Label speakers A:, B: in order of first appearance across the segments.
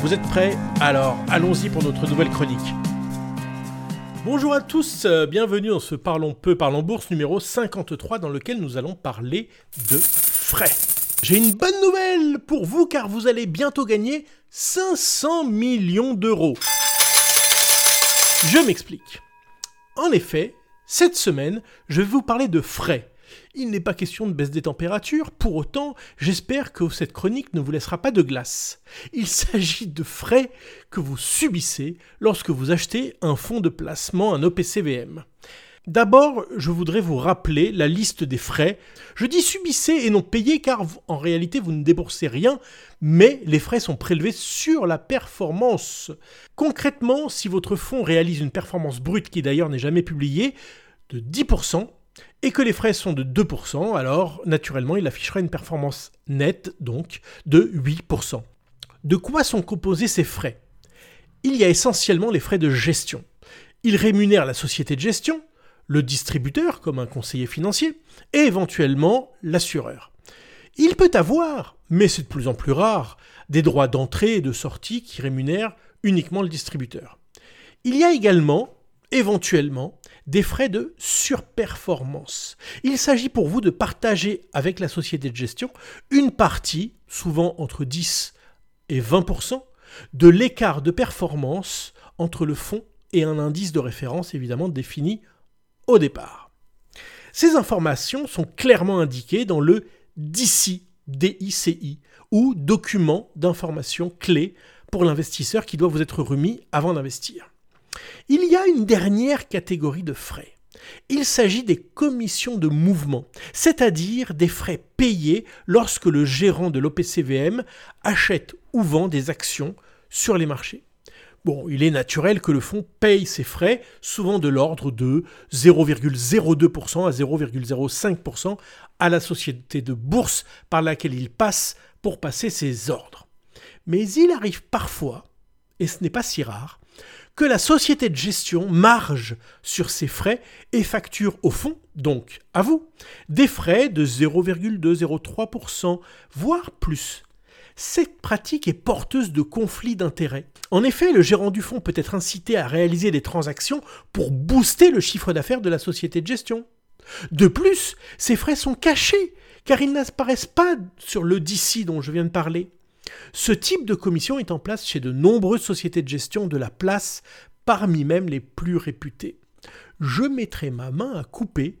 A: Vous êtes prêts Alors allons-y pour notre nouvelle chronique. Bonjour à tous, euh, bienvenue dans ce Parlons peu, parlons bourse numéro 53 dans lequel nous allons parler de frais. J'ai une bonne nouvelle pour vous car vous allez bientôt gagner 500 millions d'euros. Je m'explique. En effet, cette semaine, je vais vous parler de frais. Il n'est pas question de baisse des températures, pour autant, j'espère que cette chronique ne vous laissera pas de glace. Il s'agit de frais que vous subissez lorsque vous achetez un fonds de placement, un OPCVM. D'abord, je voudrais vous rappeler la liste des frais. Je dis subissez et non payez car en réalité vous ne déboursez rien, mais les frais sont prélevés sur la performance. Concrètement, si votre fonds réalise une performance brute qui d'ailleurs n'est jamais publiée de 10%, et que les frais sont de 2%, alors naturellement il affichera une performance nette donc de 8%. De quoi sont composés ces frais? Il y a essentiellement les frais de gestion. Ils rémunèrent la société de gestion, le distributeur comme un conseiller financier, et éventuellement l'assureur. Il peut avoir, mais c'est de plus en plus rare, des droits d'entrée et de sortie qui rémunèrent uniquement le distributeur. Il y a également, éventuellement, des frais de surperformance. Il s'agit pour vous de partager avec la société de gestion une partie, souvent entre 10 et 20%, de l'écart de performance entre le fonds et un indice de référence évidemment défini au départ. Ces informations sont clairement indiquées dans le DICI, DICI, ou document d'information clé pour l'investisseur qui doit vous être remis avant d'investir. Il y a une dernière catégorie de frais. Il s'agit des commissions de mouvement, c'est-à-dire des frais payés lorsque le gérant de l'OPCVM achète ou vend des actions sur les marchés. Bon, il est naturel que le fonds paye ses frais, souvent de l'ordre de 0,02% à 0,05% à la société de bourse par laquelle il passe pour passer ses ordres. Mais il arrive parfois, et ce n'est pas si rare, que la société de gestion marge sur ses frais et facture au fond, donc à vous, des frais de 0,203%, voire plus. Cette pratique est porteuse de conflits d'intérêts. En effet, le gérant du fonds peut être incité à réaliser des transactions pour booster le chiffre d'affaires de la société de gestion. De plus, ces frais sont cachés, car ils n'apparaissent pas sur le DC dont je viens de parler. Ce type de commission est en place chez de nombreuses sociétés de gestion de la place, parmi même les plus réputées. Je mettrai ma main à couper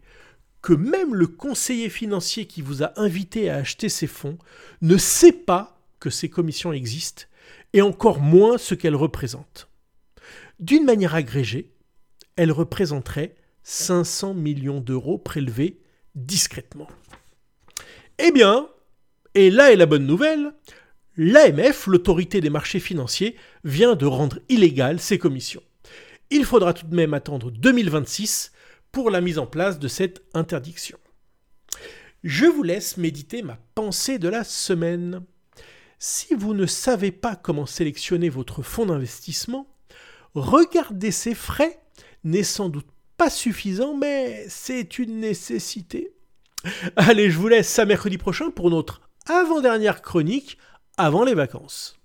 A: que même le conseiller financier qui vous a invité à acheter ces fonds ne sait pas que ces commissions existent, et encore moins ce qu'elles représentent. D'une manière agrégée, elles représenteraient 500 millions d'euros prélevés discrètement. Eh bien, et là est la bonne nouvelle, l'AMF, l'autorité des marchés financiers, vient de rendre illégales ces commissions. Il faudra tout de même attendre 2026 pour la mise en place de cette interdiction. Je vous laisse méditer ma pensée de la semaine. Si vous ne savez pas comment sélectionner votre fonds d'investissement, regarder ses frais n'est sans doute pas suffisant, mais c'est une nécessité. Allez, je vous laisse à mercredi prochain pour notre avant-dernière chronique avant les vacances.